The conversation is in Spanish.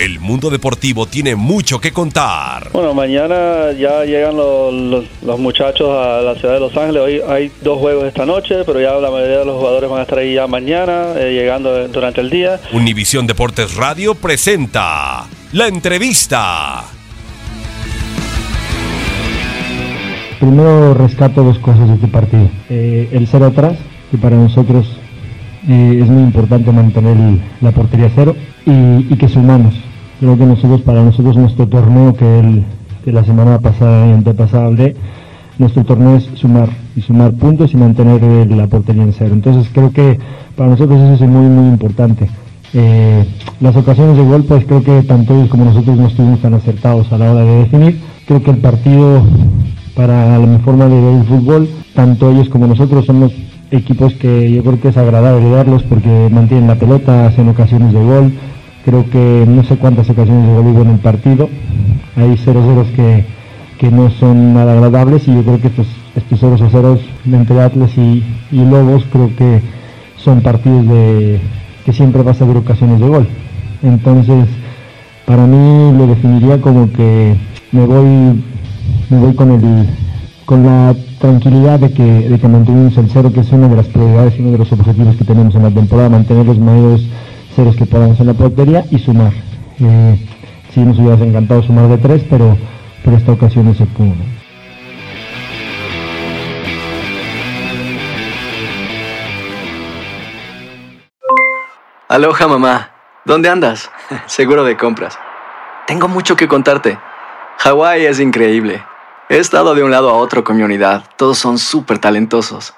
El mundo deportivo tiene mucho que contar. Bueno, mañana ya llegan los, los- los muchachos a la ciudad de Los Ángeles. Hoy hay dos juegos esta noche, pero ya la mayoría de los jugadores van a estar ahí ya mañana, eh, llegando durante el día. Univisión Deportes Radio presenta la entrevista. Primero rescato dos cosas de este partido. Eh, el cero atrás, que para nosotros eh, es muy importante mantener la portería cero y, y que sumamos. Creo que nosotros, para nosotros, nuestro torneo que, el, que la semana pasada y antepasada hablé, nuestro torneo es sumar y sumar puntos y mantener la portería en cero. Entonces creo que para nosotros eso es muy, muy importante. Eh, las ocasiones de gol, pues creo que tanto ellos como nosotros no estuvimos tan acertados a la hora de definir. Creo que el partido para mi forma de ver el fútbol, tanto ellos como nosotros somos equipos que yo creo que es agradable verlos porque mantienen la pelota, hacen ocasiones de gol. Creo que no sé cuántas ocasiones gol hubo en el partido. Hay 0-0 que, que no son nada agradables y yo creo que estos, estos 0 a 0 entre Atlas y, y Lobos creo que son partidos de que siempre vas a haber ocasiones de gol. Entonces, para mí lo definiría como que me voy me voy con el con la tranquilidad de que, de que mantuvimos el cero, que es una de las prioridades y uno de los objetivos que tenemos en la temporada, mantener los mayores ceros que podamos en la portería y sumar. Eh, sí nos hubiera encantado sumar de tres, pero, pero esta ocasión no se pudo. Aloha mamá, ¿dónde andas? Seguro de compras. Tengo mucho que contarte. Hawái es increíble. He estado de un lado a otro con mi unidad. Todos son súper talentosos.